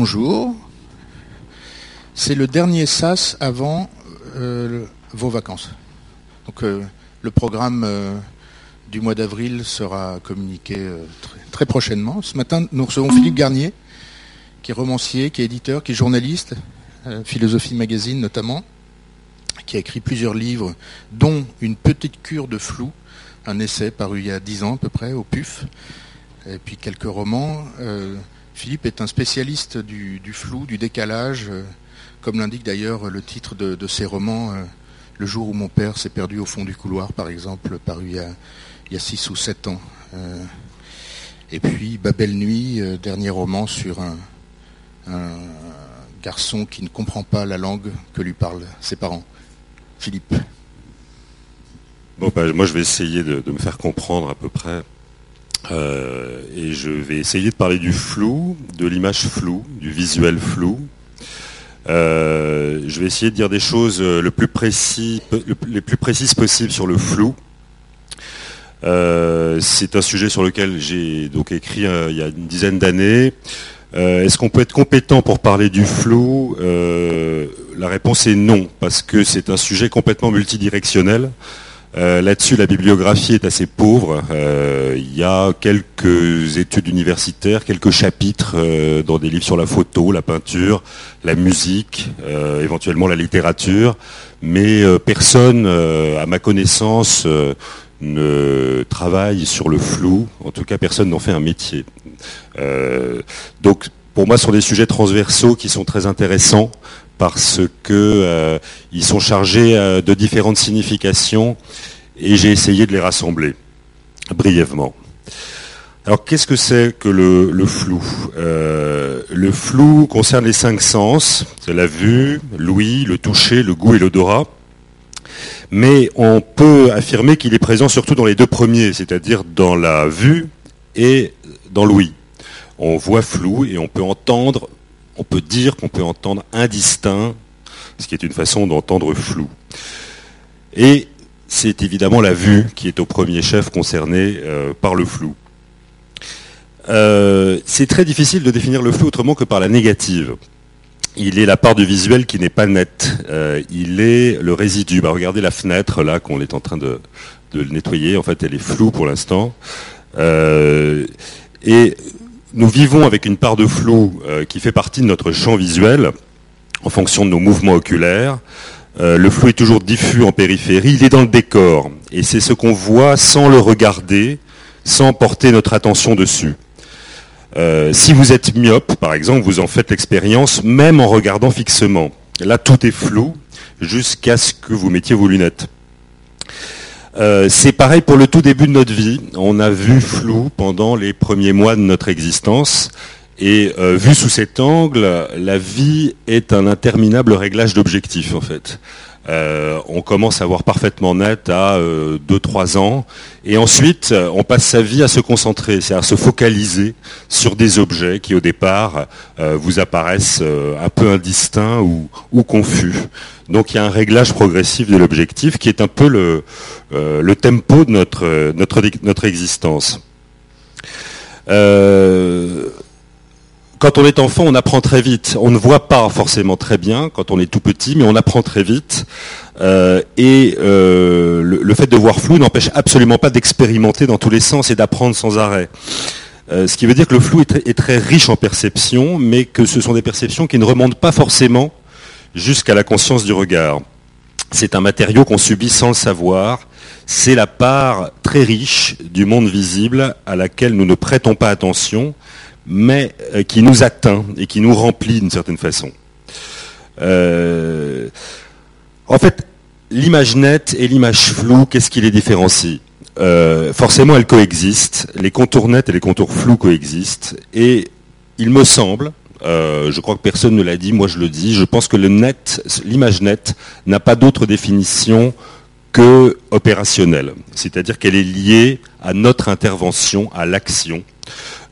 Bonjour. C'est le dernier SAS avant euh, vos vacances. Donc euh, le programme euh, du mois d'avril sera communiqué très, très, prochainement. Ce matin, nous recevons Philippe Garnier, qui est romancier, qui est éditeur, qui est journaliste, Philosophie Magazine notamment, qui a écrit plusieurs livres, dont Une petite cure de flou, un essai paru il y a dix ans à peu près au PUF, et puis quelques romans. Philippe est un spécialiste du, flou, du décalage, euh, comme l'indique d'ailleurs le titre de, ses romans, euh, Le jour où mon père s'est perdu au fond du couloir, par exemple, paru il y a, il y a six ou sept ans. Euh, et puis Babel Nuit, dernier roman sur un, garçon qui ne comprend pas la langue que lui parlent ses parents. Philippe. Bah, moi je vais essayer de me faire comprendre à peu près euh, et je vais essayer de parler du flou, de l'image floue, du visuel flou. Euh, je vais essayer de dire des choses le, les plus précises possibles sur le flou. Euh, c'est un sujet sur lequel j'ai donc écrit euh, il y a une dizaine d'années. Euh, est-ce qu'on peut être compétent pour parler du flou? La réponse est non, parce que c'est un sujet complètement multidirectionnel. Euh, Là-dessus, la bibliographie est assez pauvre. Euh, il y a quelques études universitaires, quelques chapitres euh, dans des livres sur la photo, la peinture, la musique, éventuellement la littérature, mais personne, à ma connaissance, ne travaille sur le flou. En tout cas, personne n'en fait un métier. donc, pour moi, ce sont des sujets transversaux qui sont très intéressants parce que euh, ils sont chargés euh, de différentes significations et j'ai essayé de les rassembler brièvement. Alors qu'est-ce que c'est que le, flou? Euh, Le flou concerne les cinq sens, c'est la vue, l'ouïe, le toucher, le goût et l'odorat. Mais on peut affirmer qu'il est présent surtout dans les deux premiers, c'est-à-dire dans la vue et dans l'ouïe. On voit flou et on peut entendre on peut dire qu'on peut entendre indistinct, ce qui est une façon d'entendre flou. Et c'est évidemment la vue qui est au premier chef concerné euh, par le flou. Euh, c'est très difficile de définir le flou autrement que par la négative. Il est la part du visuel qui n'est pas nette. Euh, il est le résidu. Bah, regardez la fenêtre là qu'on est en train de, de, nettoyer. En fait, elle est floue pour l'instant. Et nous vivons avec une part de flou euh, qui fait partie de notre champ visuel en fonction de nos mouvements oculaires. Euh, le flou est toujours diffus en périphérie, il est dans le décor. Et c'est ce qu'on voit sans le regarder, sans porter notre attention dessus. Euh, si vous êtes myope, par exemple, vous en faites l'expérience même en regardant fixement. Là, tout est flou jusqu'à ce que vous mettiez vos lunettes. Euh, c'est pareil pour le tout début de notre vie. On a vu flou pendant les premiers mois de notre existence. Et euh, vu sous cet angle, la vie est un interminable réglage d'objectifs en fait. Euh, on commence à voir parfaitement net à 2-3 euh, ans, et ensuite on passe sa vie à se concentrer, c'est-à-dire à se focaliser sur des objets qui au départ euh, vous apparaissent un peu indistincts ou, confus. Donc il y a un réglage progressif de l'objectif qui est un peu le, tempo de notre, notre, notre existence. Quand on est enfant, on apprend très vite. On ne voit pas forcément très bien quand on est tout petit, mais on apprend très vite. Euh, et euh, le, fait de voir flou n'empêche absolument pas d'expérimenter dans tous les sens et d'apprendre sans arrêt. Euh, ce qui veut dire que le flou est très, riche en perceptions, mais que ce sont des perceptions qui ne remontent pas forcément jusqu'à la conscience du regard. C'est un matériau qu'on subit sans le savoir. C'est la part très riche du monde visible à laquelle nous ne prêtons pas attention mais euh, qui nous atteint et qui nous remplit d'une certaine façon. Euh, en fait, l'image nette et l'image floue, qu'est-ce qui les différencie? Euh, Forcément, elles coexistent. Les contours nets et les contours flous coexistent. Et il me semble, je crois que personne ne l'a dit, moi je le dis, je pense que l'image nette n'a pas d'autre définition que opérationnelle. C'est-à-dire qu'elle est liée à notre intervention, à l'action.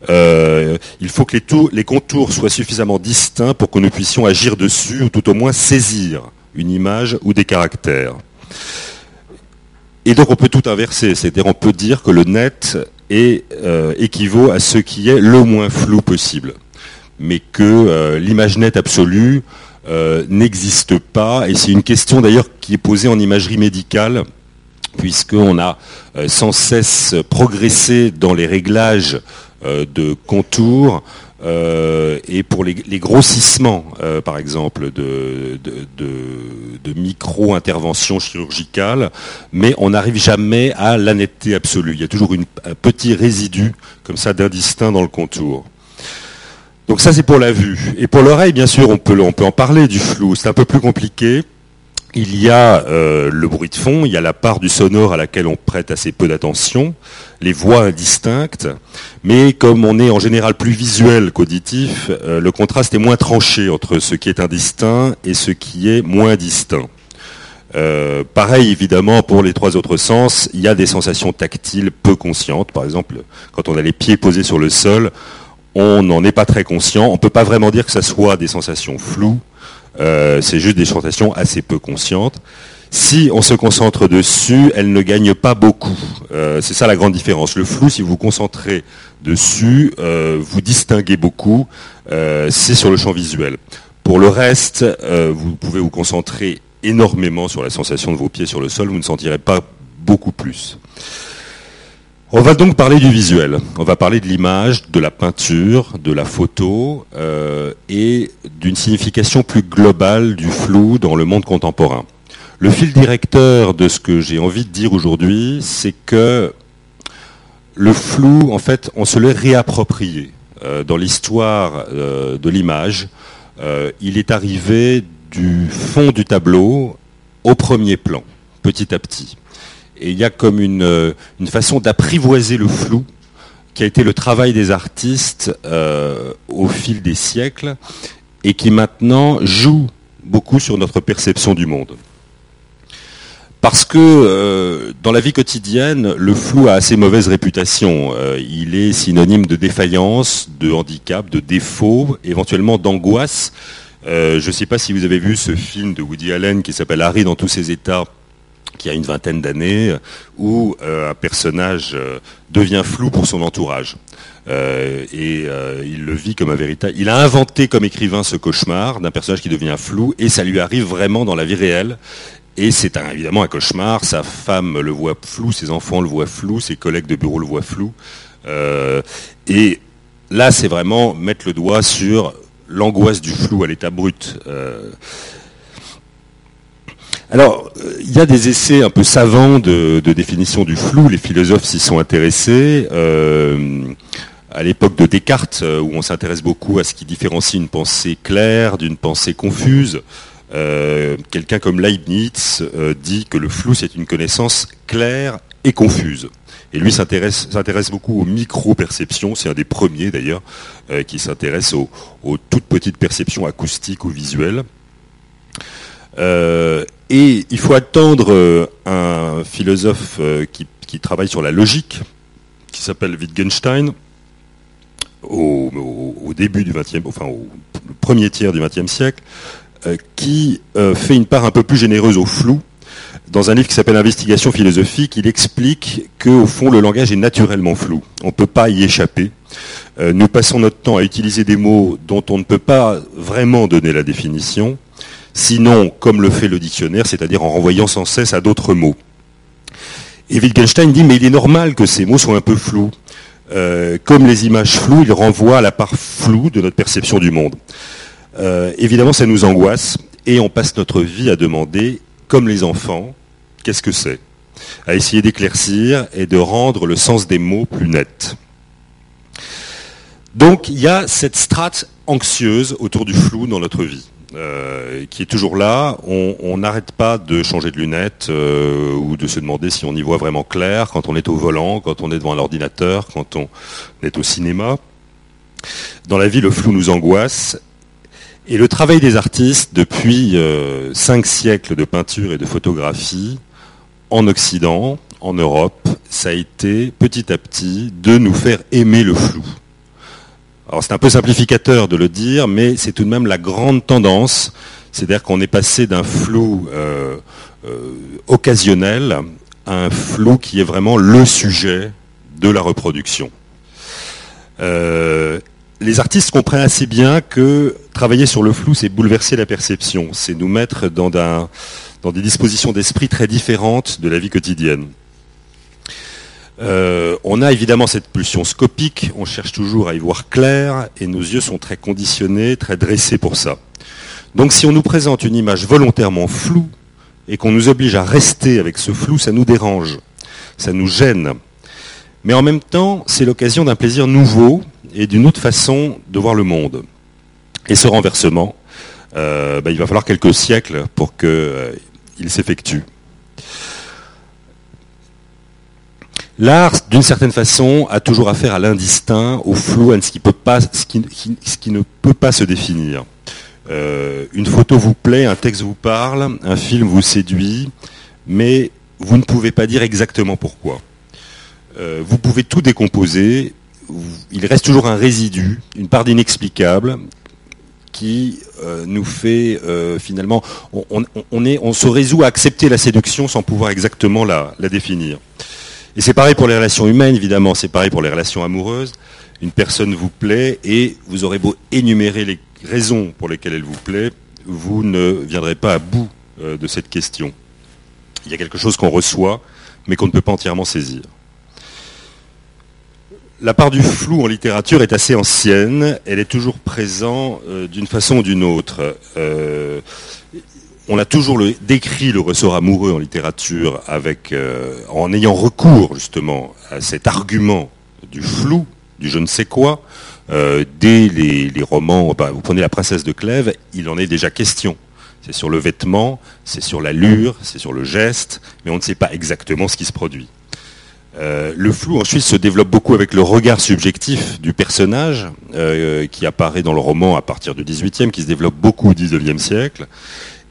Euh, il faut que les, tours, les, contours soient suffisamment distincts pour que nous puissions agir dessus, ou tout au moins saisir une image ou des caractères. Et donc on peut tout inverser, c'est-à-dire on peut dire que le net est, euh, équivaut à ce qui est le moins flou possible. mais que l'image nette absolue n'existe pas. Et c'est une question d'ailleurs qui est posée en imagerie médicale puisqu'on a sans cesse progressé dans les réglages de contours euh, et pour les, grossissements, euh, par exemple, de, micro-interventions chirurgicales, mais on n'arrive jamais à la netteté absolue. Il y a toujours un petit résidu comme ça d'indistinct dans le contour. Donc ça c'est pour la vue. Et pour l'oreille, bien sûr, on peut en parler du flou. C'est un peu plus compliqué il y a euh, le bruit de fond, il y a la part du sonore à laquelle on prête assez peu d'attention, les voix indistinctes, mais comme on est en général plus visuel qu'auditif, euh, le contraste est moins tranché entre ce qui est indistinct et ce qui est moins distinct. Euh, pareil évidemment pour les trois autres sens, il y a des sensations tactiles peu conscientes. Par exemple, quand on a les pieds posés sur le sol, on n'en est pas très conscient. On ne peut pas vraiment dire que ce soit des sensations floues. Euh, c'est juste des sensations assez peu conscientes. Si on se concentre dessus, elle ne gagne pas beaucoup. Euh, c'est ça la grande différence. Le flou, si vous vous concentrez dessus, euh, vous distinguez beaucoup. c'est sur le champ visuel. Pour le reste, vous pouvez vous concentrer énormément sur la sensation de vos pieds sur le sol, vous ne sentirez pas beaucoup plus. On va donc parler du visuel. On va parler de l'image, de la peinture, de la photo euh, et d'une signification plus globale du flou dans le monde contemporain. Le fil directeur de ce que j'ai envie de dire aujourd'hui, c'est que le flou, en fait, on se l'est réapproprié. Euh, dans l'histoire euh, de l'image, il est arrivé du fond du tableau au premier plan, petit à petit. Et il y a comme euh, une, façon d'apprivoiser le flou qui a été le travail des artistes euh, au fil des siècles et qui maintenant joue beaucoup sur notre perception du monde. Parce que euh, dans la vie quotidienne, le flou a assez mauvaise réputation. il est synonyme de défaillance, de handicap, de défaut, éventuellement d'angoisse. je ne sais pas si vous avez vu ce film de Woody Allen qui s'appelle Harry dans tous ses états, qui a une vingtaine d'années, où euh, un personnage euh, devient flou pour son entourage. Euh, et il le vit comme un véritable. Il a inventé comme écrivain ce cauchemar d'un personnage qui devient flou, et ça lui arrive vraiment dans la vie réelle. Et c'est évidemment un cauchemar. Sa femme le voit flou, ses enfants le voient flou, ses collègues de bureau le voient flou. et là, c'est vraiment mettre le doigt sur l'angoisse du flou à l'état brut. Alors, il y a des essais un peu savants de, définition du flou, les philosophes s'y sont intéressés. Euh, à l'époque de Descartes, euh, où on s'intéresse beaucoup à ce qui différencie une pensée claire d'une pensée confuse, euh, quelqu'un comme Leibniz dit que le flou, c'est une connaissance claire et confuse. Et lui s'intéresse beaucoup aux micro-perceptions, c'est un des premiers d'ailleurs, qui s'intéresse aux, toutes petites perceptions acoustiques ou visuelles. Et il faut attendre euh, un philosophe euh, qui, travaille sur la logique, qui s'appelle Wittgenstein, au, début du 20 enfin au premier tiers du XXe siècle, euh, qui fait une part un peu plus généreuse au flou. Dans un livre qui s'appelle Investigation philosophique, il explique qu'au fond, le langage est naturellement flou. On ne peut pas y échapper. nous passons notre temps à utiliser des mots dont on ne peut pas vraiment donner la définition sinon comme le fait le dictionnaire, c'est-à-dire en renvoyant sans cesse à d'autres mots. Et Wittgenstein dit, mais il est normal que ces mots soient un peu flous. Euh, comme les images floues, ils renvoient à la part floue de notre perception du monde. Euh, évidemment, ça nous angoisse et on passe notre vie à demander, comme les enfants, qu'est-ce que c'est? À essayer d'éclaircir et de rendre le sens des mots plus net. Donc il y a cette strate anxieuse autour du flou dans notre vie. Euh, qui est toujours là. On n'arrête pas de changer de lunettes euh, ou de se demander si on y voit vraiment clair quand on est au volant, quand on est devant un ordinateur, quand on est au cinéma. Dans la vie, le flou nous angoisse. Et le travail des artistes depuis euh, cinq siècles de peinture et de photographie en Occident, en Europe, ça a été petit à petit de nous faire aimer le flou. C'est un peu simplificateur de le dire, mais c'est tout de même la grande tendance. C'est-à-dire qu'on est passé d'un flou euh, euh, occasionnel à un flou qui est vraiment le sujet de la reproduction. Euh, les artistes comprennent assez bien que travailler sur le flou, c'est bouleverser la perception, c'est nous mettre dans des dispositions d'esprit très différentes de la vie quotidienne. Euh, on a évidemment cette pulsion scopique, on cherche toujours à y voir clair, et nos yeux sont très conditionnés, très dressés pour ça. Donc si on nous présente une image volontairement floue, et qu'on nous oblige à rester avec ce flou, ça nous dérange, ça nous gêne. Mais en même temps, c'est l'occasion d'un plaisir nouveau et d'une autre façon de voir le monde. Et ce renversement, euh, bah, il va falloir quelques siècles pour qu'il euh, s'effectue. L'art, d'une certaine façon, a toujours affaire à l'indistinct, au flou, à ce qui, ne peut pas se définir. Euh, une photo vous plaît, un texte vous parle, un film vous séduit, mais vous ne pouvez pas dire exactement pourquoi. Euh, vous pouvez tout décomposer, il reste toujours un résidu, une part d'inexplicable qui euh, nous fait finalement, on, se résout à accepter la séduction sans pouvoir exactement la définir. Et c'est pareil pour les relations humaines, évidemment, c'est pareil pour les relations amoureuses. Une personne vous plaît et vous aurez beau énumérer les raisons pour lesquelles elle vous plaît, vous ne viendrez pas à bout euh, de cette question. Il y a quelque chose qu'on reçoit, mais qu'on ne peut pas entièrement saisir. La part du flou en littérature est assez ancienne, elle est toujours présente euh, d'une façon ou d'une autre. Euh, on a toujours décrit le ressort amoureux en littérature avec, euh, en ayant recours justement à cet argument du flou, du je ne sais quoi. Euh, dès les, romans, vous prenez La Princesse de Clèves, il en est déjà question. C'est sur le vêtement, c'est sur l'allure, c'est sur le geste, mais on ne sait pas exactement ce qui se produit. Euh, le flou ensuite se développe beaucoup avec le regard subjectif du personnage qui apparaît dans le roman à partir du XVIIIe, qui se développe beaucoup au XIXe siècle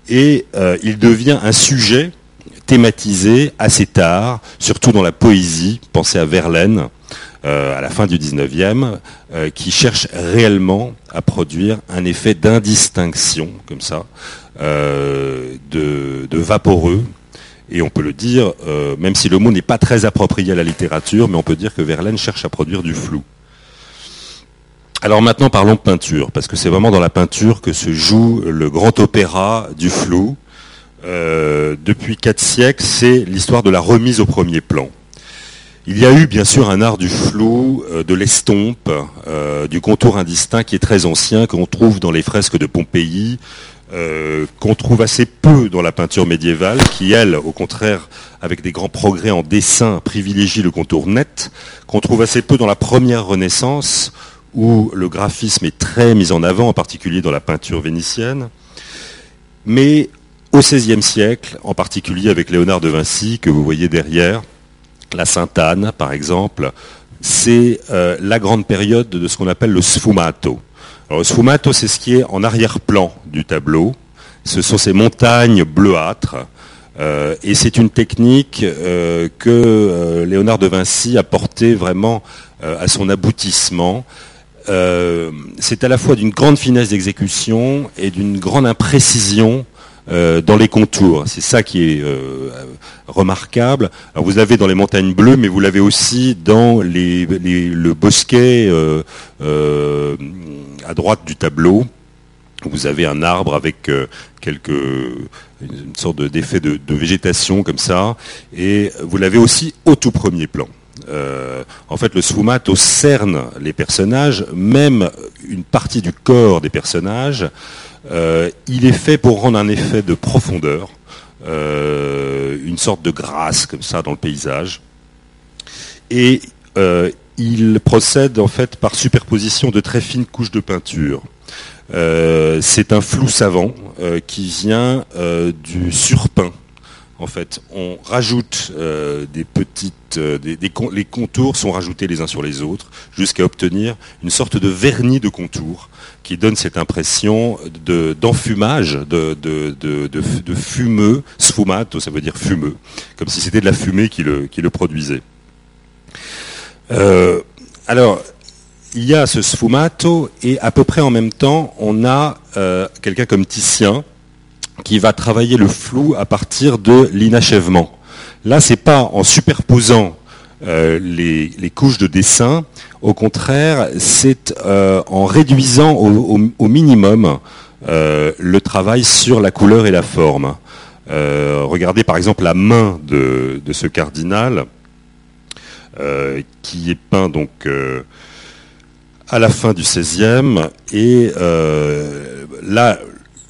et euh, il devient un sujet thématisé assez tard, surtout dans la poésie. Pensez à Verlaine, euh, à la fin du 19e, euh, qui cherche réellement à produire un effet d'indistinction, comme ça, de, vaporeux. Et on peut le dire, même si le mot n'est pas très approprié à la littérature, mais on peut dire que Verlaine cherche à produire du flou. Alors maintenant parlons peinture, parce que c'est vraiment dans la peinture que se joue le grand opéra du flou. Euh, depuis quatre siècles, c'est l'histoire de la remise au premier plan. Il y a eu bien sûr un art du flou, euh, de l'estompe, euh, du contour indistinct qui est très ancien, qu'on trouve dans les fresques de Pompéi, qu'on trouve assez peu dans la peinture médiévale, qui elle, au contraire, avec des grands progrès en dessin, privilégie le contour net, qu'on trouve assez peu dans la première Renaissance, où le graphisme est très mis en avant, en particulier dans la peinture vénitienne. Mais au XVIe siècle, en particulier avec Léonard de Vinci, que vous voyez derrière, la Sainte-Anne, par exemple, c'est euh, la grande période de ce qu'on appelle le sfumato. Alors, le sfumato, c'est ce qui est en arrière-plan du tableau. Ce sont ces montagnes bleuâtres. Euh, et c'est une technique euh, que Léonard de Vinci a portée vraiment à son aboutissement euh, c'est à la fois d'une grande finesse d'exécution et d'une grande imprécision euh, dans les contours. C'est ça qui est euh, remarquable. vous l'avez dans les montagnes bleues, mais vous l'avez aussi dans le bosquet à droite du tableau. Vous avez un arbre avec quelques une sorte d'effet de, de végétation comme ça, et vous l'avez aussi au tout premier plan. Euh, en fait, le sfumato cerne les personnages, même une partie du corps des personnages. Euh, il est fait pour rendre un effet de profondeur, euh, une sorte de grâce comme ça dans le paysage. Et il procède en fait par superposition de très fines couches de peinture. c'est un flou savant qui vient du surpeint en fait, on rajoute euh, des petites, euh, les contours sont rajoutés les uns sur les autres jusqu'à obtenir une sorte de vernis de contour qui donne cette impression d'enfumage, de, fumeux, sfumato, ça veut dire fumeux, comme si c'était de la fumée qui le, qui le produisait. Euh, alors, il y a ce sfumato et à peu près en même temps, on a quelqu'un comme Titien qui va travailler le flou à partir de l'inachèvement. Là, c'est pas en superposant les, couches de dessin. Au contraire, c'est en réduisant au, minimum le travail sur la couleur et la forme. regardez par exemple la main de, ce cardinal, qui est peint donc à la fin du XVIe, et là,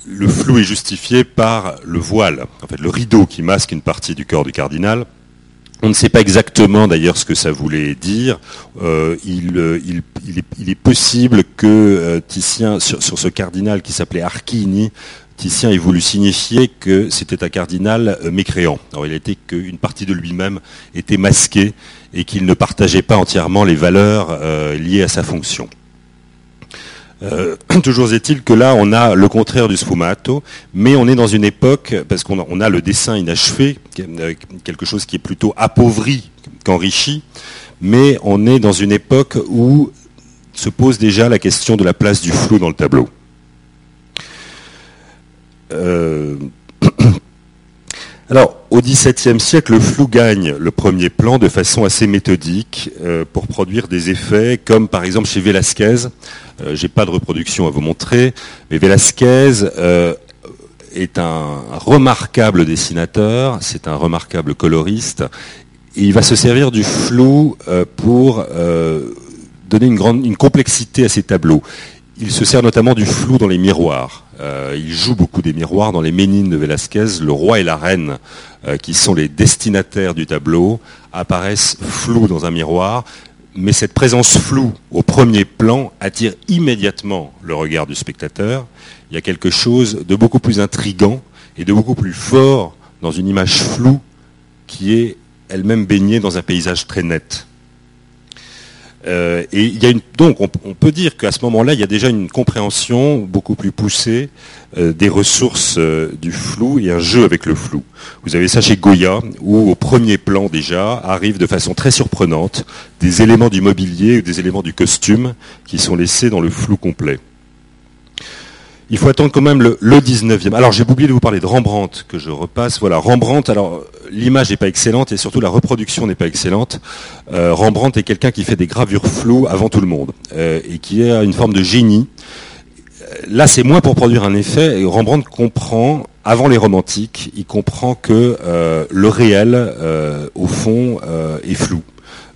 le flou est justifié par le voile, en fait le rideau qui masque une partie du corps du cardinal. On ne sait pas exactement d'ailleurs ce que ça voulait dire. Euh, euh, il, est, possible que euh, Titien, sur, ce cardinal qui s'appelait Archini, Titien ait voulu signifier que c'était un cardinal mécréant. Alors il a été qu'une partie de lui-même était masquée et qu'il ne partageait pas entièrement les valeurs liées à sa fonction. Euh, toujours est-il que là, on a le contraire du sfumato, mais on est dans une époque, parce qu'on a, le dessin inachevé, euh, quelque chose qui est plutôt appauvri qu'enrichi, mais on est dans une époque où se pose déjà la question de la place du flou dans le tableau. Euh, alors, au XVIIe siècle, le flou gagne le premier plan de façon assez méthodique euh, pour produire des effets, comme par exemple chez Velázquez. Euh, Je n'ai pas de reproduction à vous montrer, mais Velázquez euh, est un remarquable dessinateur, c'est un remarquable coloriste, il va se servir du flou pour donner une, grande, une complexité à ses tableaux. Il se sert notamment du flou dans les miroirs. Euh, il joue beaucoup des miroirs dans les Ménines de Velázquez. Le roi et la reine, euh, qui sont les destinataires du tableau, apparaissent flous dans un miroir. Mais cette présence floue au premier plan attire immédiatement le regard du spectateur. Il y a quelque chose de beaucoup plus intrigant et de beaucoup plus fort dans une image floue qui est elle-même baignée dans un paysage très net. Euh, et il y a donc on, peut dire qu'à ce moment-là, il y a déjà une compréhension beaucoup plus poussée euh, des ressources euh, du flou et un jeu avec le flou. Vous avez ça chez Goya, où au premier plan déjà arrivent de façon très surprenante des éléments du mobilier ou des éléments du costume qui sont laissés dans le flou complet. Il faut attendre quand même le, 19e. Alors j'ai oublié de vous parler de Rembrandt, que je repasse. Voilà, Rembrandt, alors l'image n'est pas excellente et surtout la reproduction n'est pas excellente. Euh, Rembrandt est quelqu'un qui fait des gravures floues avant tout le monde euh, et qui a une forme de génie. Là, c'est moins pour produire un effet. Et Rembrandt comprend, avant les romantiques, il comprend que euh, le réel, au fond, est flou.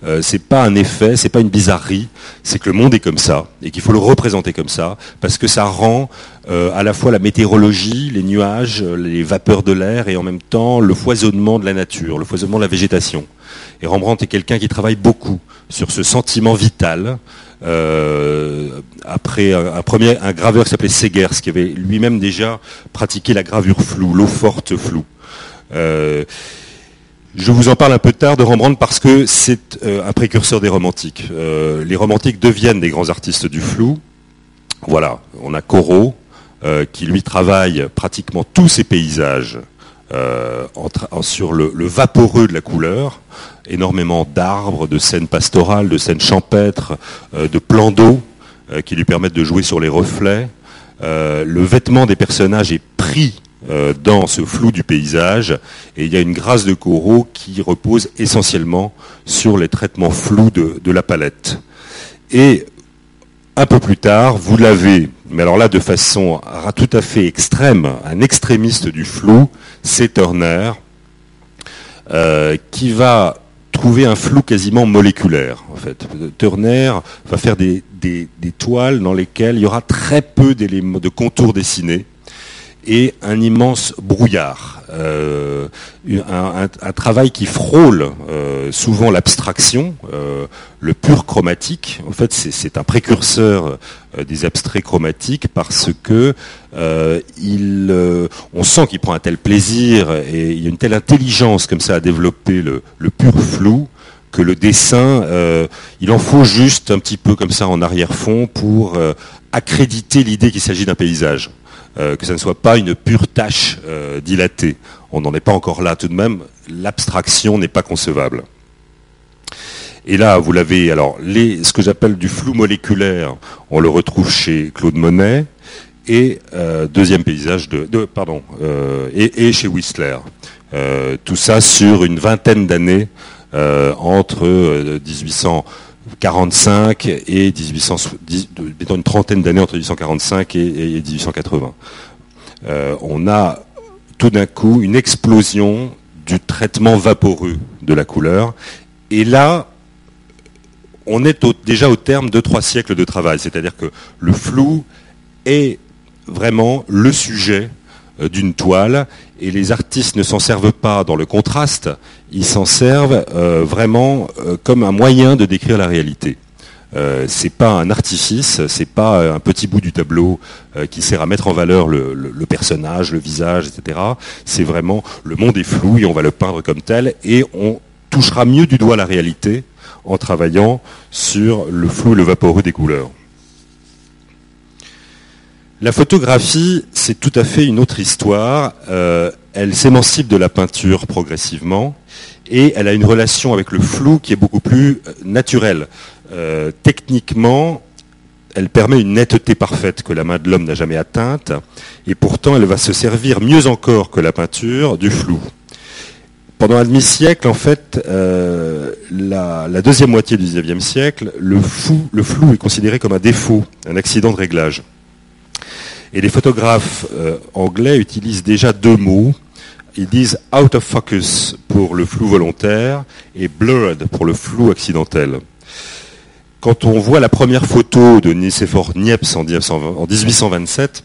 Euh, c'est pas un effet, c'est pas une bizarrerie, c'est que le monde est comme ça et qu'il faut le représenter comme ça parce que ça rend euh, à la fois la météorologie, les nuages, les vapeurs de l'air et en même temps le foisonnement de la nature, le foisonnement de la végétation. Et Rembrandt est quelqu'un qui travaille beaucoup sur ce sentiment vital. Euh, après un, premier un graveur qui s'appelait Segers, qui avait lui-même déjà pratiqué la gravure floue, l'eau forte floue. Je vous en parle un peu tard de Rembrandt parce que c'est euh, un précurseur des romantiques. Euh, les romantiques deviennent des grands artistes du flou. Voilà, on a Corot euh, qui lui travaille pratiquement tous ses paysages sur le, vaporeux de la couleur, énormément d'arbres, de scènes pastorales, de scènes champêtres, de plans d'eau qui lui permettent de jouer sur les reflets. le vêtement des personnages est pris euh, dans ce flou du paysage. Et il y a une grâce de Corot qui repose essentiellement sur les traitements flous de, la palette. Et un peu plus tard, vous l'avez, mais alors là de façon tout à fait extrême, un extrémiste du flou, c'est Turner, euh, qui va trouver un flou quasiment moléculaire. En fait. Turner va faire des, toiles dans lesquelles il y aura très peu de contours dessinés et un immense brouillard. Euh, un, travail qui frôle euh, souvent l'abstraction, euh, le pur chromatique. En fait, c'est un précurseur des abstraits chromatiques parce que il, on sent qu'il prend un tel plaisir et il y a une telle intelligence comme ça à développer le, le pur flou que le dessin, il en faut juste un petit peu comme ça en arrière-fond pour accréditer l'idée qu'il s'agit d'un paysage. Euh, que ça ne soit pas une pure tâche euh, dilatée. On n'en est pas encore là tout de même. L'abstraction n'est pas concevable. Et là, vous l'avez, alors, ce que j'appelle du flou moléculaire, on le retrouve chez Claude Monet, et euh, deuxième paysage de, pardon, et, chez Whistler. tout ça sur une vingtaine d'années entre 1845 et 1800, une trentaine d'années entre 1845 et, 1880. on a tout d'un coup une explosion du traitement vaporeux de la couleur. Et là, on est déjà au terme de trois siècles de travail. C'est-à-dire que le flou est vraiment le sujet euh, d'une toile et les artistes ne s'en servent pas dans le contraste, ils s'en servent euh, vraiment euh, comme un moyen de décrire la réalité. Euh, c'est pas un artifice, c'est pas un petit bout du tableau qui sert à mettre en valeur le, le personnage, le visage, etc. C'est vraiment le monde est flou et on va le peindre comme tel et on touchera mieux du doigt la réalité en travaillant sur le flou et le vaporeux des couleurs. La photographie, c'est tout à fait une autre histoire. Euh, elle s'émancipe de la peinture progressivement et elle a une relation avec le flou qui est beaucoup plus euh, naturelle. Euh, techniquement, elle permet une netteté parfaite que la main de l'homme n'a jamais atteinte et pourtant elle va se servir mieux encore que la peinture du flou. Pendant un demi-siècle, en fait, la, deuxième moitié du XIXe siècle, le, le flou est considéré comme un défaut, un accident de réglage. Et les photographes euh, anglais utilisent déjà deux mots. Ils disent out of focus pour le flou volontaire et blurred pour le flou accidentel. Quand on voit la première photo de Nicéphore Niepce en 1827,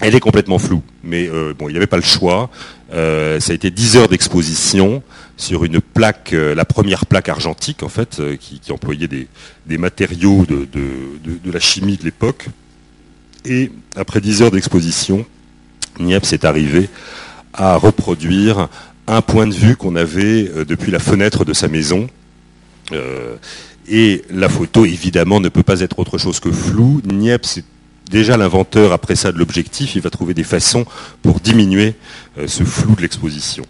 elle est complètement floue. Mais euh, bon, il n'y avait pas le choix. Euh, ça a été 10 heures d'exposition sur une plaque, la première plaque argentique en fait, qui, employait des, matériaux de, la chimie de l'époque. Et après dix heures d'exposition, Niepce est arrivé à reproduire un point de vue qu'on avait euh, depuis la fenêtre de sa maison. Euh, et la photo, évidemment, ne peut pas être autre chose que floue. Niepce est déjà l'inventeur, après ça, de l'objectif. Il va trouver des façons pour diminuer euh, ce flou de l'exposition.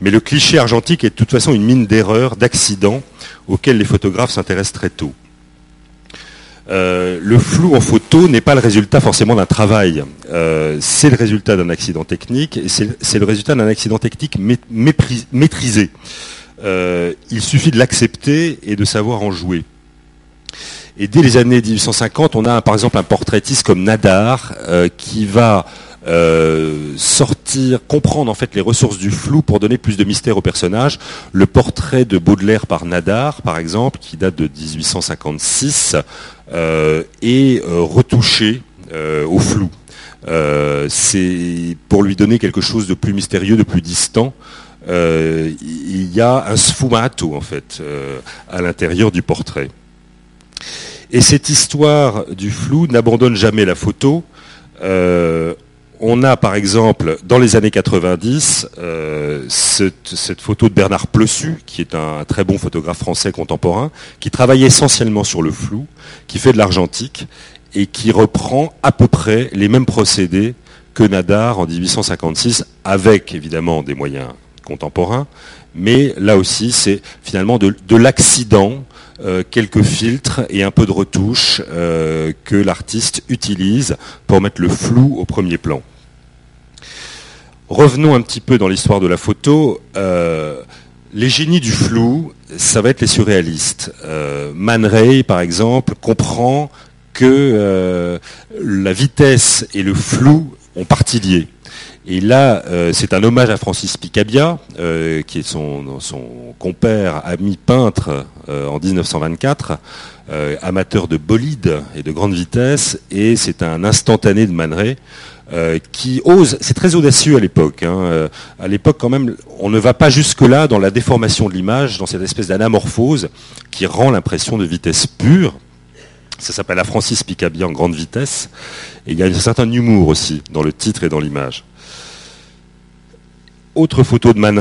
Mais le cliché argentique est de toute façon une mine d'erreurs, d'accidents, auxquels les photographes s'intéressent très tôt. Euh, le flou en photo n'est pas le résultat forcément d'un travail. Euh, c'est le résultat d'un accident technique c'est le résultat d'un accident technique maîtrisé. Euh, il suffit de l'accepter et de savoir en jouer. Et dès les années 1850, on a par exemple un portraitiste comme Nadar qui va sortir, comprendre en fait les ressources du flou pour donner plus de mystère au personnage. Le portrait de Baudelaire par Nadar, par exemple, qui date de 1856, euh, est euh, retouché au flou. C'est pour lui donner quelque chose de plus mystérieux, de plus distant. il y a un sfumato en fait à l'intérieur du portrait. Et cette histoire du flou n'abandonne jamais la photo on a par exemple dans les années 90 euh, cette, photo de Bernard Plessu, qui est un très bon photographe français contemporain, qui travaille essentiellement sur le flou, qui fait de l'argentique et qui reprend à peu près les mêmes procédés que Nadar en 1856, avec évidemment des moyens contemporains, mais là aussi c'est finalement de l'accident euh, quelques filtres et un peu de retouche euh, que l'artiste utilise pour mettre le flou au premier plan. Revenons un petit peu dans l'histoire de la photo. Euh, les génies du flou, ça va être les surréalistes. Man Ray, par exemple, comprend que la vitesse et le flou ont partie. Et là, euh, c'est un hommage à Francis Picabia, euh, qui est son, compère, ami peintre euh, en 1924, amateur de bolide et de grande vitesse, et c'est un instantané de Man qui ose, c'est très audacieux à l'époque. Hein, à l'époque, quand même, on ne va pas jusque-là dans la déformation de l'image, dans cette espèce d'anamorphose qui rend l'impression de vitesse pure. Ça s'appelle la Francis Picabia en grande vitesse. Et il y a un certain humour aussi dans le titre et dans l'image. Autre photo de Man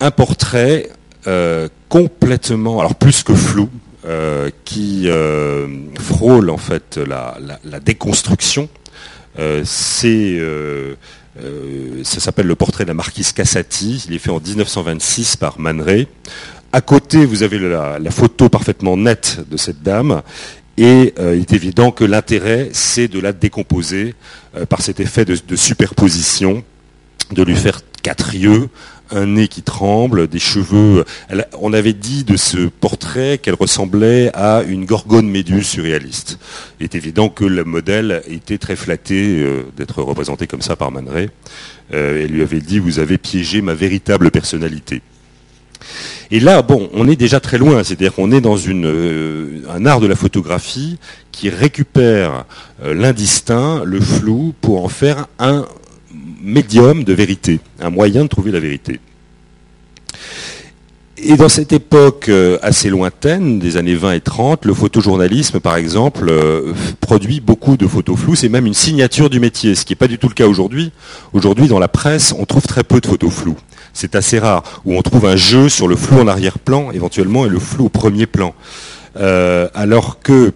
un portrait euh, complètement, alors plus que flou, euh, qui euh, frôle en fait la, déconstruction. ça s'appelle le portrait de la marquise Cassati. Il est fait en 1926 par Man À côté, vous avez la, photo parfaitement nette de cette dame. Et il est évident que l'intérêt, c'est de la décomposer par cet effet de superposition de lui faire quatre yeux, un nez qui tremble, des cheveux. on avait dit de ce portrait qu'elle ressemblait à une gorgone méduse surréaliste. Il est évident que le modèle était très flatté euh, d'être représenté comme ça par Man euh, elle lui avait dit vous avez piégé ma véritable personnalité. Et là, bon, on est déjà très loin, c'est-à-dire qu'on est dans euh, un art de la photographie qui récupère l'indistinct, le flou, pour en faire un médium de vérité, un moyen de trouver la vérité. Et dans cette époque euh, assez lointaine, des années 20 et 30, le photojournalisme, par exemple, euh, produit beaucoup de photos floues. C'est même une signature du métier, ce qui n'est pas du tout le cas aujourd'hui. Aujourd'hui, dans la presse, on trouve très peu de photos floues. C'est assez rare, où on trouve un jeu sur le flou en arrière-plan, éventuellement, et le flou au premier plan. Euh, alors que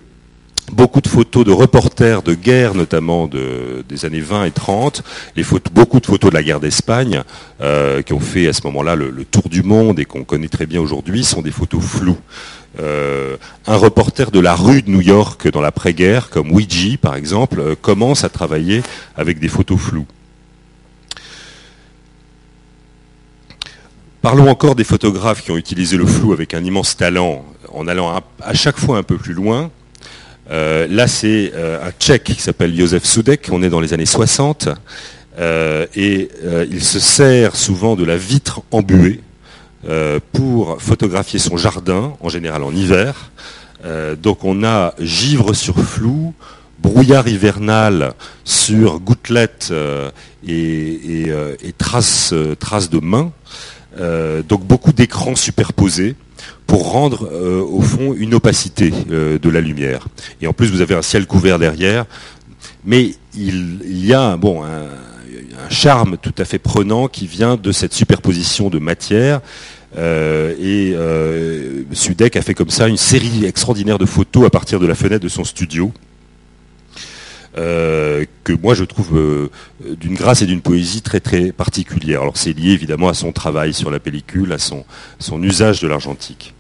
beaucoup de photos de reporters de guerre, notamment des années 20 et 30, les beaucoup de photos de la guerre d'Espagne, euh, qui ont fait à ce moment-là le, tour du monde et qu'on connaît très bien aujourd'hui, sont des photos floues. Euh, un reporter de la rue de New York dans l'après-guerre, comme Ouija par exemple, commence à travailler avec des photos floues. Parlons encore des photographes qui ont utilisé le flou avec un immense talent, en allant à chaque fois un peu plus loin. Euh, là, c'est euh, un Tchèque qui s'appelle Josef Sudek, on est dans les années 60, euh, et il se sert souvent de la vitre embuée pour photographier son jardin, en général en hiver. donc on a givre sur flou, brouillard hivernal sur gouttelettes et, traces, traces de mains. Donc beaucoup d'écrans superposés pour rendre euh, au fond une opacité euh, de la lumière. Et en plus, vous avez un ciel couvert derrière, mais il, y a bon, un, charme tout à fait prenant qui vient de cette superposition de matière. Euh, et Sudek a fait comme ça une série extraordinaire de photos à partir de la fenêtre de son studio. Que moi je trouve d'une grâce et d'une poésie très très particulière. Alors c'est lié évidemment à son travail sur la pellicule, à son, son usage de l'argentique.